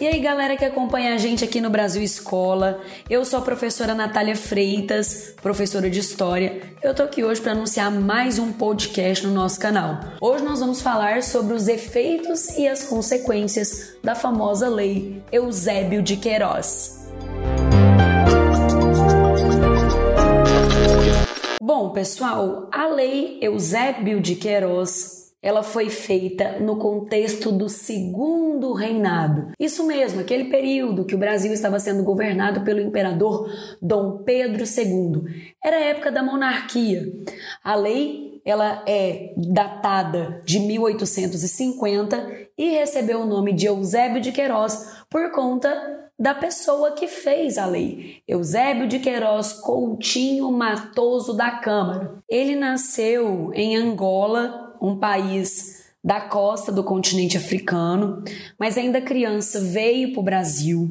E aí, galera que acompanha a gente aqui no Brasil Escola, eu sou a professora Natália Freitas, professora de História. Eu tô aqui hoje para anunciar mais um podcast no nosso canal. Hoje nós vamos falar sobre os efeitos e as consequências da famosa lei Eusébio de Queiroz. Bom, pessoal, a lei Eusébio de Queiroz ela foi feita no contexto do segundo reinado. Isso mesmo, aquele período que o Brasil estava sendo governado pelo imperador Dom Pedro II. Era a época da monarquia. A lei ela é datada de 1850 e recebeu o nome de Eusébio de Queiroz por conta da pessoa que fez a lei, Eusébio de Queiroz Coutinho Matoso da Câmara. Ele nasceu em Angola um país da costa do continente africano, mas ainda criança veio para o Brasil.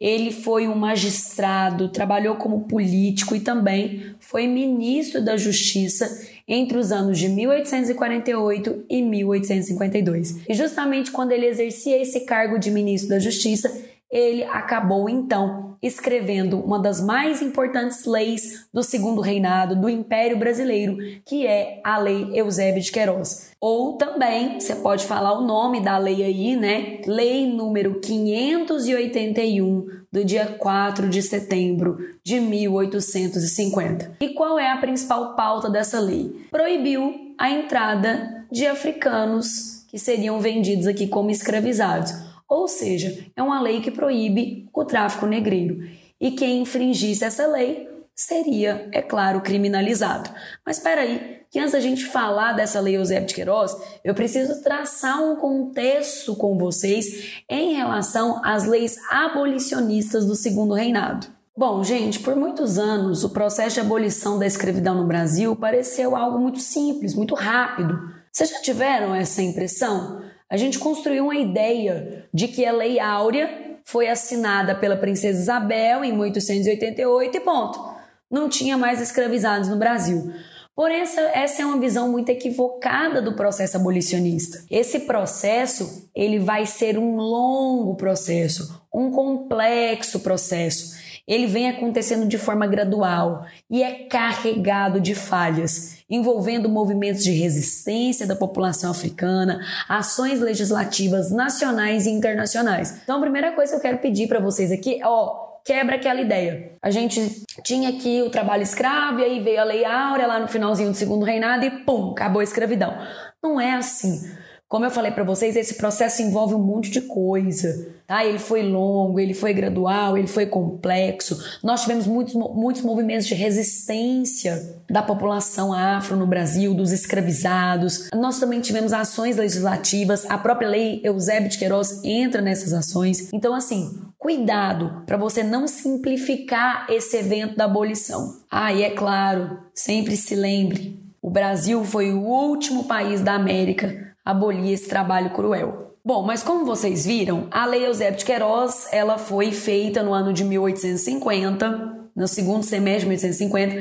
Ele foi um magistrado, trabalhou como político e também foi ministro da Justiça entre os anos de 1848 e 1852. E justamente quando ele exercia esse cargo de ministro da Justiça, ele acabou então escrevendo uma das mais importantes leis do segundo reinado do Império Brasileiro, que é a Lei Eusébio de Queiroz. Ou também, você pode falar o nome da lei aí, né? Lei número 581 do dia 4 de setembro de 1850. E qual é a principal pauta dessa lei? Proibiu a entrada de africanos que seriam vendidos aqui como escravizados ou seja, é uma lei que proíbe o tráfico negreiro. E quem infringisse essa lei seria, é claro, criminalizado. Mas espera aí, que antes da gente falar dessa lei Eusébio de Queiroz, eu preciso traçar um contexto com vocês em relação às leis abolicionistas do segundo reinado. Bom, gente, por muitos anos o processo de abolição da escravidão no Brasil pareceu algo muito simples, muito rápido. Vocês já tiveram essa impressão? A gente construiu uma ideia de que a Lei Áurea foi assinada pela Princesa Isabel em 1888 e ponto. Não tinha mais escravizados no Brasil. Porém, essa, essa é uma visão muito equivocada do processo abolicionista. Esse processo ele vai ser um longo processo, um complexo processo ele vem acontecendo de forma gradual e é carregado de falhas, envolvendo movimentos de resistência da população africana, ações legislativas nacionais e internacionais. Então, a primeira coisa que eu quero pedir para vocês aqui ó, quebra aquela ideia. A gente tinha aqui o trabalho escravo e aí veio a Lei Áurea lá no finalzinho do segundo reinado e pum, acabou a escravidão. Não é assim. Como eu falei para vocês, esse processo envolve um monte de coisa, tá? Ele foi longo, ele foi gradual, ele foi complexo. Nós tivemos muitos, muitos movimentos de resistência da população afro no Brasil, dos escravizados. Nós também tivemos ações legislativas, a própria lei Eusébio de Queiroz entra nessas ações. Então, assim, cuidado para você não simplificar esse evento da abolição. Ah, e é claro, sempre se lembre, o Brasil foi o último país da América abolir esse trabalho cruel. Bom, mas como vocês viram, a Lei Eusébio de Queiroz ela foi feita no ano de 1850, no segundo semestre de 1850,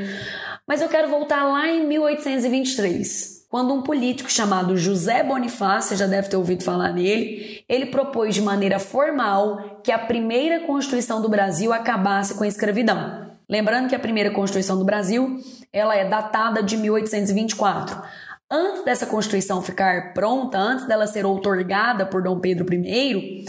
mas eu quero voltar lá em 1823, quando um político chamado José Bonifácio, já deve ter ouvido falar nele, ele propôs de maneira formal que a primeira Constituição do Brasil acabasse com a escravidão. Lembrando que a primeira Constituição do Brasil, ela é datada de 1824. Antes dessa Constituição ficar pronta, antes dela ser outorgada por Dom Pedro I,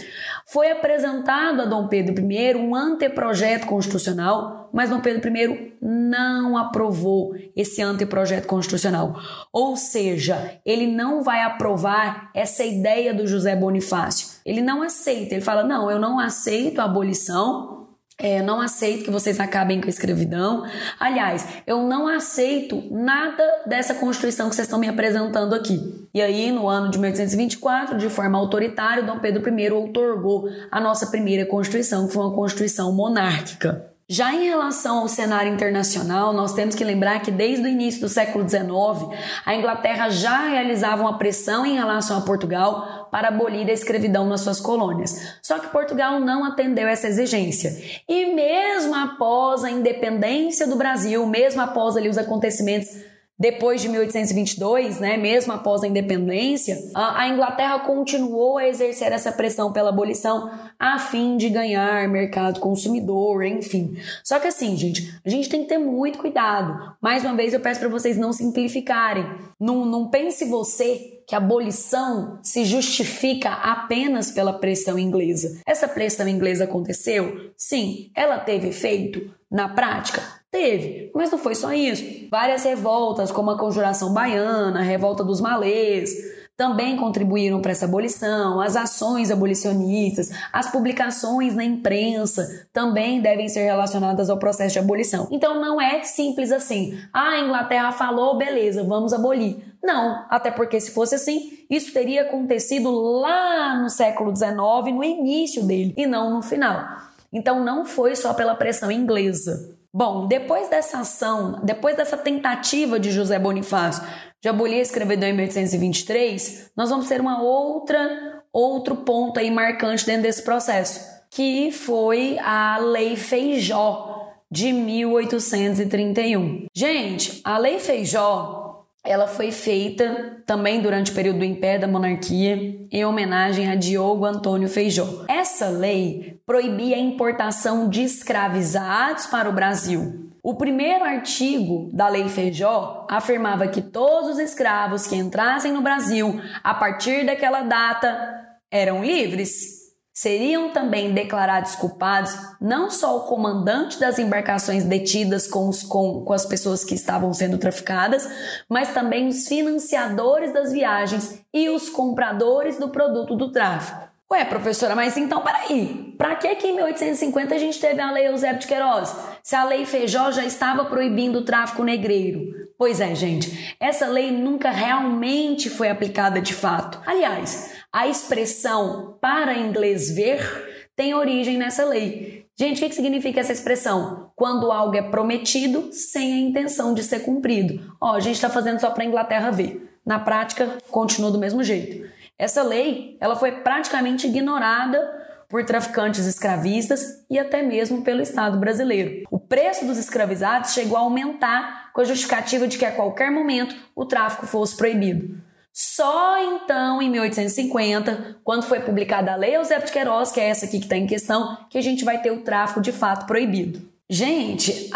foi apresentado a Dom Pedro I um anteprojeto constitucional, mas Dom Pedro I não aprovou esse anteprojeto constitucional. Ou seja, ele não vai aprovar essa ideia do José Bonifácio. Ele não aceita, ele fala: não, eu não aceito a abolição é, não aceito que vocês acabem com a escravidão. Aliás, eu não aceito nada dessa Constituição que vocês estão me apresentando aqui. E aí, no ano de 1824, de forma autoritária, Dom Pedro I outorgou a nossa primeira Constituição, que foi uma Constituição monárquica. Já em relação ao cenário internacional, nós temos que lembrar que desde o início do século XIX, a Inglaterra já realizava uma pressão em relação a Portugal para abolir a escravidão nas suas colônias. Só que Portugal não atendeu essa exigência. E mesmo após a independência do Brasil, mesmo após ali os acontecimentos depois de 1822, né, mesmo após a independência, a, Inglaterra continuou a exercer essa pressão pela abolição a fim de ganhar mercado consumidor, enfim. Só que assim, gente, a gente tem que ter muito cuidado. Mais uma vez, eu peço para vocês não simplificarem. Não, não pense você que a abolição se justifica apenas pela pressão inglesa. Essa pressão inglesa aconteceu? Sim. Ela teve efeito? Na prática, Teve, mas não foi só isso. Várias revoltas, como a Conjuração Baiana, a Revolta dos Malês, também contribuíram para essa abolição, as ações abolicionistas, as publicações na imprensa também devem ser relacionadas ao processo de abolição. Então não é simples assim. Ah, a Inglaterra falou, beleza, vamos abolir. Não, até porque se fosse assim, isso teria acontecido lá no século XIX, no início dele, e não no final. Então não foi só pela pressão inglesa. Bom, depois dessa ação, depois dessa tentativa de José Bonifácio de abolir a escravidão em 1823, nós vamos ter uma outra outro ponto aí marcante dentro desse processo, que foi a Lei Feijó de 1831. Gente, a Lei Feijó ela foi feita também durante o período do Império da Monarquia, em homenagem a Diogo Antônio Feijó. Essa lei proibia a importação de escravizados para o Brasil. O primeiro artigo da Lei Feijó afirmava que todos os escravos que entrassem no Brasil a partir daquela data eram livres Seriam também declarados culpados não só o comandante das embarcações detidas com, os, com, com as pessoas que estavam sendo traficadas, mas também os financiadores das viagens e os compradores do produto do tráfico. Ué, professora, mas então peraí, para que que em 1850 a gente teve a Lei Eusébio de Queiroz? Se a Lei Feijó já estava proibindo o tráfico negreiro? Pois é, gente, essa lei nunca realmente foi aplicada de fato. Aliás, a expressão para inglês ver tem origem nessa lei. Gente, o que significa essa expressão? Quando algo é prometido sem a intenção de ser cumprido. Ó, a gente está fazendo só para a Inglaterra ver. Na prática, continua do mesmo jeito. Essa lei, ela foi praticamente ignorada por traficantes escravistas e até mesmo pelo Estado brasileiro. O preço dos escravizados chegou a aumentar com a justificativa de que a qualquer momento o tráfico fosse proibido. Só então, em 1850, quando foi publicada a Lei Eusébio de Queiroz, que é essa aqui que está em questão, que a gente vai ter o tráfico de fato proibido. Gente,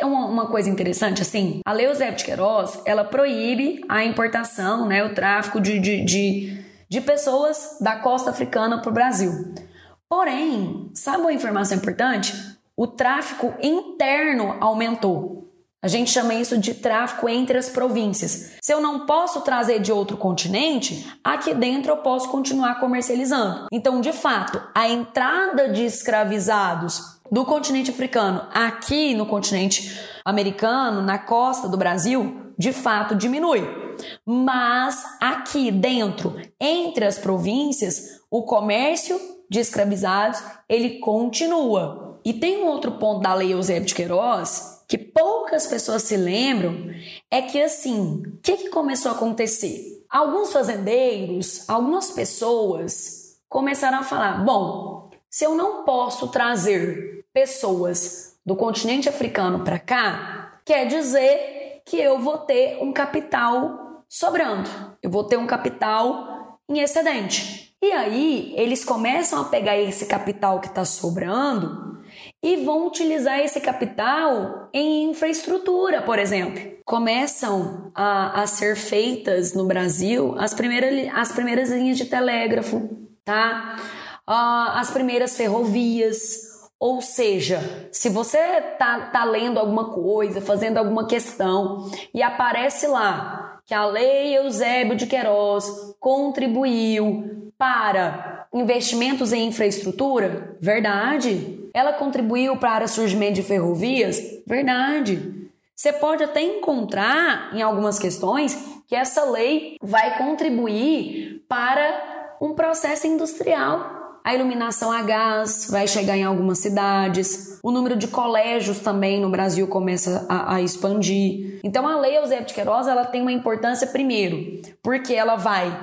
é uma coisa interessante assim. A Lei Eusébio de Queiroz, ela proíbe a importação, né, o tráfico de, de, de, de pessoas da costa africana para o Brasil. Porém, sabe uma informação importante? O tráfico interno aumentou. A gente chama isso de tráfico entre as províncias. Se eu não posso trazer de outro continente, aqui dentro eu posso continuar comercializando. Então, de fato, a entrada de escravizados do continente africano aqui no continente americano, na costa do Brasil, de fato diminui. Mas aqui dentro, entre as províncias, o comércio de escravizados, ele continua. E tem um outro ponto da lei Eusébio de Queiroz que poucas pessoas se lembram é que assim, o que, que começou a acontecer? Alguns fazendeiros, algumas pessoas começaram a falar: bom, se eu não posso trazer pessoas do continente africano para cá, quer dizer que eu vou ter um capital sobrando, eu vou ter um capital em excedente. E aí eles começam a pegar esse capital que está sobrando e vão utilizar esse capital em infraestrutura, por exemplo. Começam a, a ser feitas no Brasil as primeiras, as primeiras linhas de telégrafo, tá? Uh, as primeiras ferrovias. Ou seja, se você tá, tá lendo alguma coisa, fazendo alguma questão e aparece lá que a Lei Eusébio de Queiroz contribuiu para investimentos em infraestrutura, verdade? Ela contribuiu para o surgimento de ferrovias? Verdade. Você pode até encontrar em algumas questões que essa lei vai contribuir para um processo industrial. A iluminação a gás vai chegar em algumas cidades, o número de colégios também no Brasil começa a, a expandir. Então a lei Eusébio de Queiroz ela tem uma importância primeiro, porque ela vai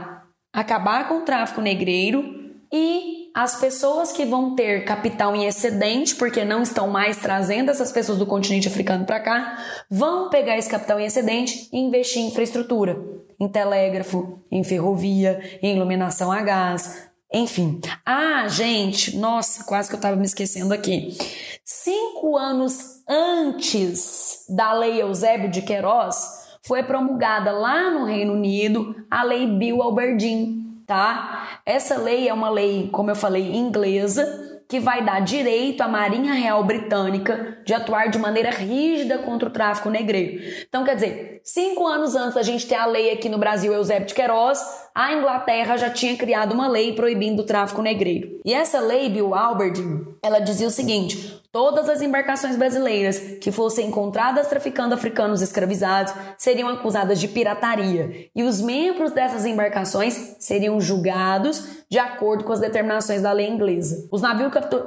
acabar com o tráfico negreiro e as pessoas que vão ter capital em excedente, porque não estão mais trazendo essas pessoas do continente africano para cá, vão pegar esse capital em excedente e investir em infraestrutura, em telégrafo, em ferrovia, em iluminação a gás, enfim. Ah, gente, nossa, quase que eu estava me esquecendo aqui. Cinco anos antes da Lei Eusébio de Queiroz, foi promulgada lá no Reino Unido a Lei Bill Alberdin, tá? Essa lei é uma lei, como eu falei, inglesa, que vai dar direito à Marinha Real Britânica de atuar de maneira rígida contra o tráfico negreiro. Então, quer dizer, cinco anos antes da gente ter a lei aqui no Brasil, Eusébio de Queiroz, a Inglaterra já tinha criado uma lei proibindo o tráfico negreiro. E essa lei, Bill Alberdin, ela dizia o seguinte: Todas as embarcações brasileiras que fossem encontradas traficando africanos escravizados seriam acusadas de pirataria e os membros dessas embarcações seriam julgados de acordo com as determinações da lei inglesa. Os,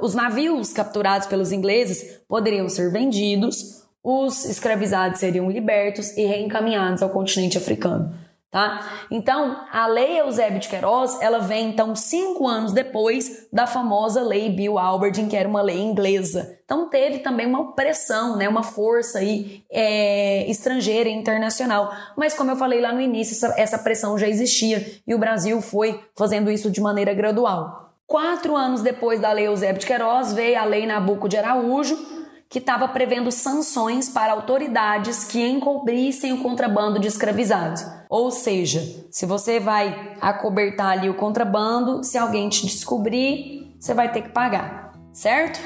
os navios capturados pelos ingleses poderiam ser vendidos, os escravizados seriam libertos e reencaminhados ao continente africano. Tá? Então, a lei Eusébio de Queiroz, ela vem então cinco anos depois da famosa lei Bill Alberdin, que era uma lei inglesa. Então, teve também uma pressão, né, uma força aí, é, estrangeira e internacional. Mas, como eu falei lá no início, essa, essa pressão já existia e o Brasil foi fazendo isso de maneira gradual. Quatro anos depois da lei Eusébio de Queiroz, veio a lei Nabuco de Araújo, que estava prevendo sanções para autoridades que encobrissem o contrabando de escravizados. Ou seja, se você vai acobertar ali o contrabando, se alguém te descobrir, você vai ter que pagar, certo?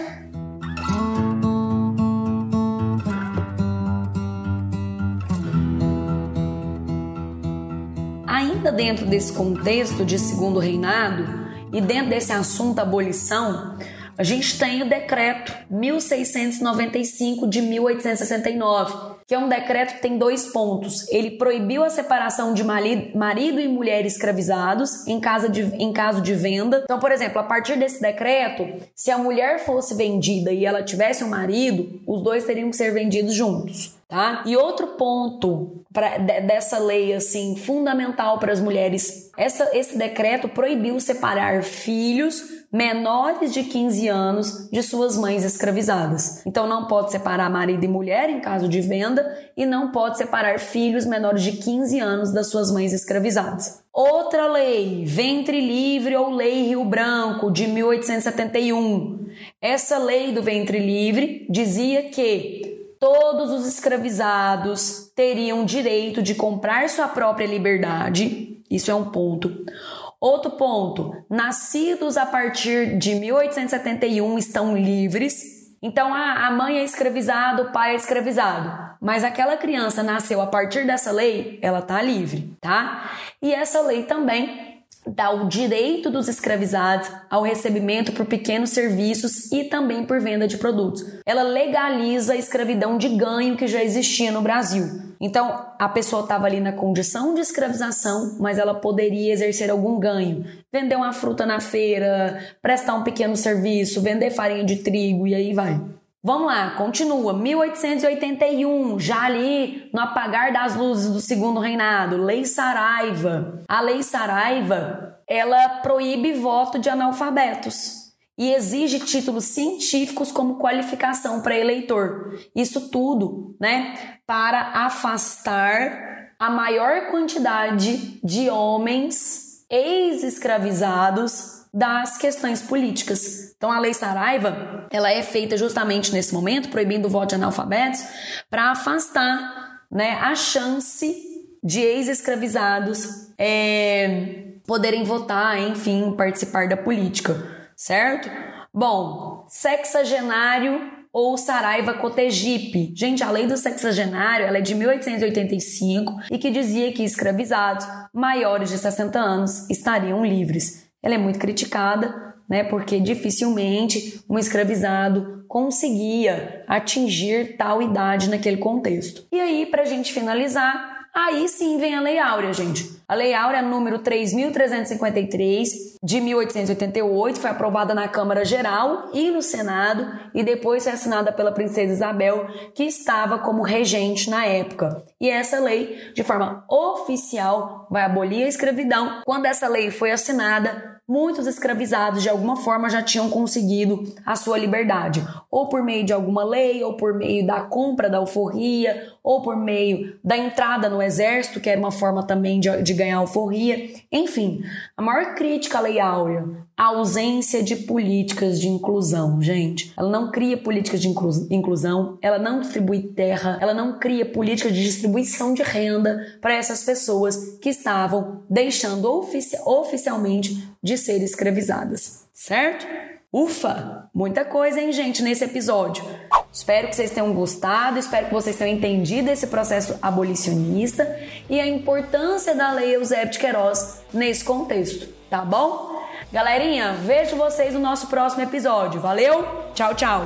Ainda dentro desse contexto de segundo reinado e dentro desse assunto abolição, a gente tem o decreto 1695 de 1869, que é um decreto que tem dois pontos. Ele proibiu a separação de marido e mulher escravizados em, casa de, em caso de venda. Então, por exemplo, a partir desse decreto, se a mulher fosse vendida e ela tivesse um marido, os dois teriam que ser vendidos juntos. Tá? E outro ponto pra, de, dessa lei assim fundamental para as mulheres, essa, esse decreto proibiu separar filhos menores de 15 anos de suas mães escravizadas. Então não pode separar marido e mulher em caso de venda e não pode separar filhos menores de 15 anos das suas mães escravizadas. Outra lei, ventre livre ou lei Rio Branco de 1871. Essa lei do ventre livre dizia que todos os escravizados teriam direito de comprar sua própria liberdade. Isso é um ponto. Outro ponto: nascidos a partir de 1871 estão livres. Então a mãe é escravizada, o pai é escravizado. Mas aquela criança nasceu a partir dessa lei, ela tá livre, tá? E essa lei também dá o direito dos escravizados ao recebimento por pequenos serviços e também por venda de produtos. Ela legaliza a escravidão de ganho que já existia no Brasil. Então, a pessoa estava ali na condição de escravização, mas ela poderia exercer algum ganho. Vender uma fruta na feira, prestar um pequeno serviço, vender farinha de trigo e aí vai. Vamos lá, continua. 1881, já ali no apagar das luzes do segundo reinado, Lei Saraiva. A Lei Saraiva, ela proíbe voto de analfabetos e exige títulos científicos como qualificação para eleitor. Isso tudo, né, para afastar a maior quantidade de homens ex-escravizados das questões políticas. Então a lei Saraiva, ela é feita justamente nesse momento, proibindo o voto de analfabetos, para afastar né, a chance de ex-escravizados é, poderem votar, enfim, participar da política, certo? Bom, sexagenário ou Saraiva Cotegipe. Gente, a lei do sexagenário ela é de 1885 e que dizia que escravizados maiores de 60 anos estariam livres ela é muito criticada, né, porque dificilmente um escravizado conseguia atingir tal idade naquele contexto. E aí, para a gente finalizar, aí sim vem a Lei Áurea, gente. A Lei Áurea número 3353 de 1888 foi aprovada na Câmara Geral e no Senado e depois foi assinada pela princesa Isabel, que estava como regente na época. E essa lei, de forma oficial, vai abolir a escravidão. Quando essa lei foi assinada, muitos escravizados de alguma forma já tinham conseguido a sua liberdade, ou por meio de alguma lei, ou por meio da compra da alforria, ou por meio da entrada no exército, que era uma forma também de, de ganhar alforria. Enfim, a maior crítica à Lei Áurea, a ausência de políticas de inclusão, gente. Ela não cria políticas de inclusão, ela não distribui terra, ela não cria políticas de distribuição de renda para essas pessoas que estavam deixando ofici oficialmente de ser escravizadas, certo? Ufa! Muita coisa, hein, gente, nesse episódio. Espero que vocês tenham gostado, espero que vocês tenham entendido esse processo abolicionista e a importância da Lei Eusébio de Queiroz nesse contexto, tá bom? Galerinha, vejo vocês no nosso próximo episódio. Valeu? Tchau, tchau!